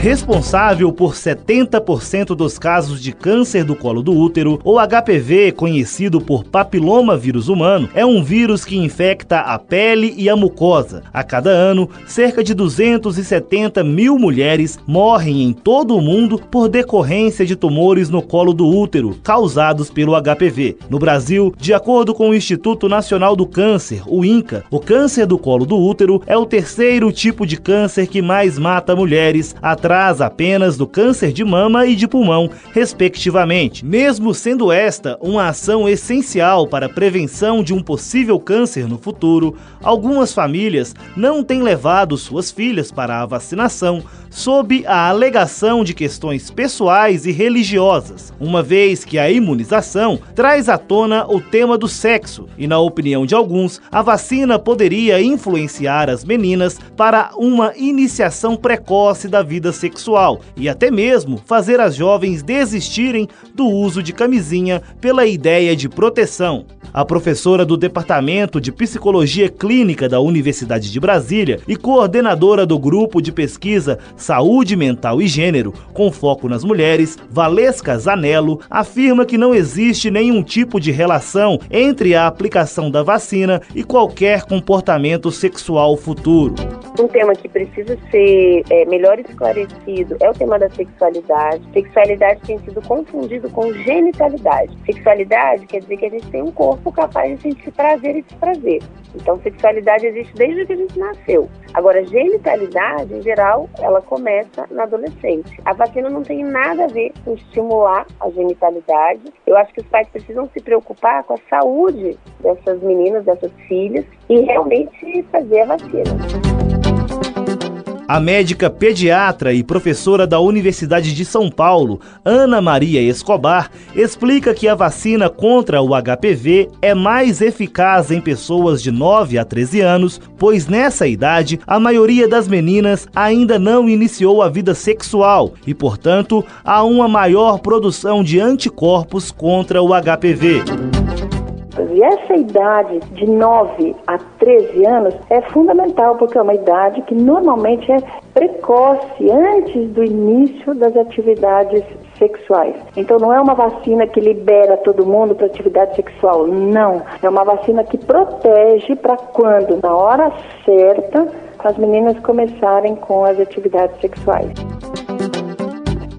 Responsável por 70% dos casos de câncer do colo do útero, o HPV, conhecido por papiloma vírus humano, é um vírus que infecta a pele e a mucosa. A cada ano, cerca de 270 mil mulheres morrem em todo o mundo por decorrência de tumores no colo do útero, causados pelo HPV. No Brasil, de acordo com o Instituto Nacional do Câncer, o INCA, o câncer do colo do útero é o terceiro tipo de câncer que mais mata mulheres atrás atrás apenas do câncer de mama e de pulmão, respectivamente. Mesmo sendo esta uma ação essencial para a prevenção de um possível câncer no futuro, algumas famílias não têm levado suas filhas para a vacinação sob a alegação de questões pessoais e religiosas, uma vez que a imunização traz à tona o tema do sexo e, na opinião de alguns, a vacina poderia influenciar as meninas para uma iniciação precoce da vida sexual e até mesmo fazer as jovens desistirem do uso de camisinha pela ideia de proteção. A professora do Departamento de Psicologia Clínica da Universidade de Brasília e coordenadora do grupo de pesquisa Saúde Mental e Gênero, com foco nas mulheres, Valesca Zanello, afirma que não existe nenhum tipo de relação entre a aplicação da vacina e qualquer comportamento sexual futuro. Um tema que precisa ser é, melhor esclarecido é o tema da sexualidade. Sexualidade tem sido confundido com genitalidade. Sexualidade quer dizer que a gente tem um corpo capaz de sentir prazer e desprazer. Então, sexualidade existe desde que a gente nasceu. Agora, genitalidade, em geral, ela começa na adolescência. A vacina não tem nada a ver com estimular a genitalidade. Eu acho que os pais precisam se preocupar com a saúde dessas meninas, dessas filhas, e realmente fazer a vacina. A médica pediatra e professora da Universidade de São Paulo, Ana Maria Escobar, explica que a vacina contra o HPV é mais eficaz em pessoas de 9 a 13 anos, pois nessa idade a maioria das meninas ainda não iniciou a vida sexual e, portanto, há uma maior produção de anticorpos contra o HPV. E essa idade de 9 a 13 anos é fundamental, porque é uma idade que normalmente é precoce, antes do início das atividades sexuais. Então não é uma vacina que libera todo mundo para atividade sexual, não. É uma vacina que protege para quando, na hora certa, as meninas começarem com as atividades sexuais.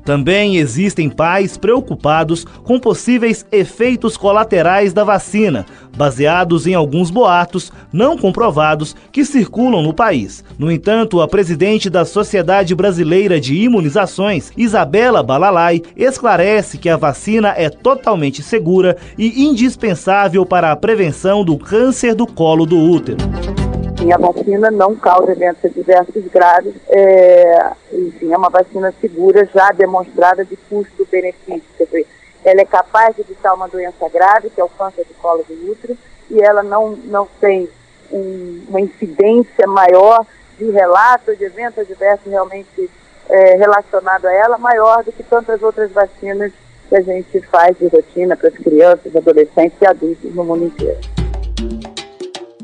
Também existem pais preocupados com possíveis efeitos colaterais da vacina, baseados em alguns boatos não comprovados que circulam no país. No entanto, a presidente da Sociedade Brasileira de Imunizações, Isabela Balalai, esclarece que a vacina é totalmente segura e indispensável para a prevenção do câncer do colo do útero enfim, a vacina não causa eventos adversos graves, é, enfim, é uma vacina segura, já demonstrada de custo-benefício, quer dizer, ela é capaz de evitar uma doença grave, que é o câncer do colo do útero, e ela não, não tem um, uma incidência maior de relato de eventos adversos realmente é, relacionado a ela, maior do que tantas outras vacinas que a gente faz de rotina para as crianças, adolescentes e adultos no mundo inteiro.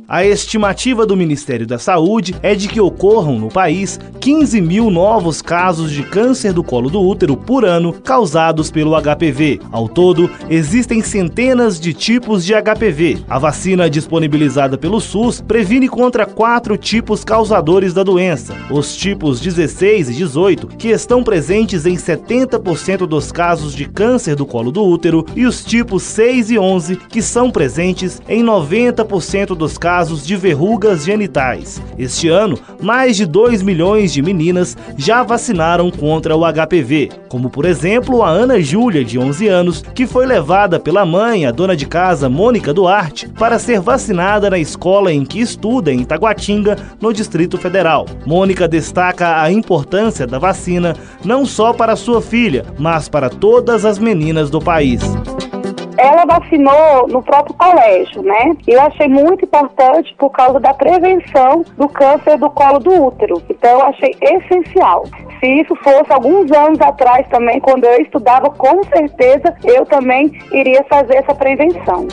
A estimativa do Ministério da Saúde é de que ocorram no país 15 mil novos casos de câncer do colo do útero por ano causados pelo HPV. Ao todo, existem centenas de tipos de HPV. A vacina disponibilizada pelo SUS previne contra quatro tipos causadores da doença: os tipos 16 e 18, que estão presentes em 70% dos casos de câncer do colo do útero, e os tipos 6 e 11, que são presentes em 90% dos casos casos de verrugas genitais. Este ano, mais de 2 milhões de meninas já vacinaram contra o HPV, como por exemplo a Ana Júlia, de 11 anos, que foi levada pela mãe, a dona de casa Mônica Duarte, para ser vacinada na escola em que estuda em Taguatinga, no Distrito Federal. Mônica destaca a importância da vacina não só para sua filha, mas para todas as meninas do país ela vacinou no próprio colégio, né? Eu achei muito importante por causa da prevenção do câncer do colo do útero. Então eu achei essencial. Se isso fosse alguns anos atrás também, quando eu estudava, com certeza eu também iria fazer essa prevenção.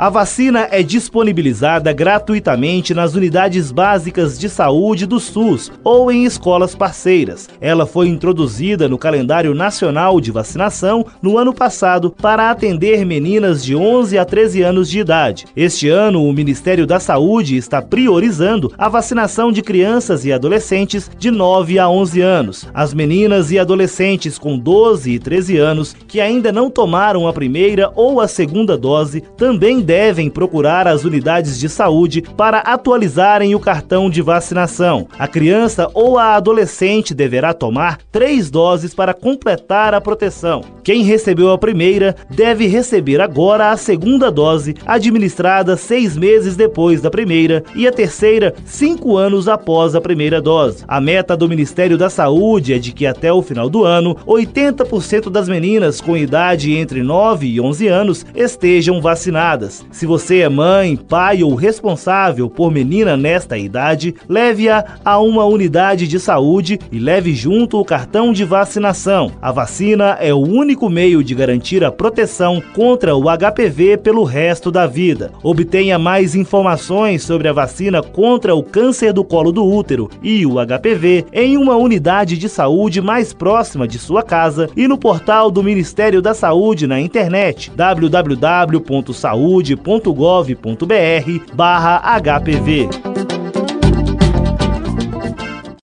A vacina é disponibilizada gratuitamente nas unidades básicas de saúde do SUS ou em escolas parceiras. Ela foi introduzida no calendário nacional de vacinação no ano passado para atender meninas de 11 a 13 anos de idade. Este ano, o Ministério da Saúde está priorizando a vacinação de crianças e adolescentes de 9 a 11 anos. As meninas e adolescentes com 12 e 13 anos que ainda não tomaram a primeira ou a segunda dose também devem procurar as unidades de saúde para atualizarem o cartão de vacinação. A criança ou a adolescente deverá tomar três doses para completar a proteção. Quem recebeu a primeira deve receber agora a segunda dose, administrada seis meses depois da primeira, e a terceira cinco anos após a primeira dose. A meta do Ministério da Saúde é de que até o final do ano, 80% das meninas com idade entre 9 e 11 anos estejam vacinadas. Se você é mãe, pai ou responsável por menina nesta idade, leve-a a uma unidade de saúde e leve junto o cartão de vacinação. A vacina é o único meio de garantir a proteção contra o HPV pelo resto da vida. Obtenha mais informações sobre a vacina contra o câncer do colo do útero e o HPV em uma unidade de saúde mais próxima de sua casa e no portal do Ministério da Saúde na internet www.saude.gov.br/hpv.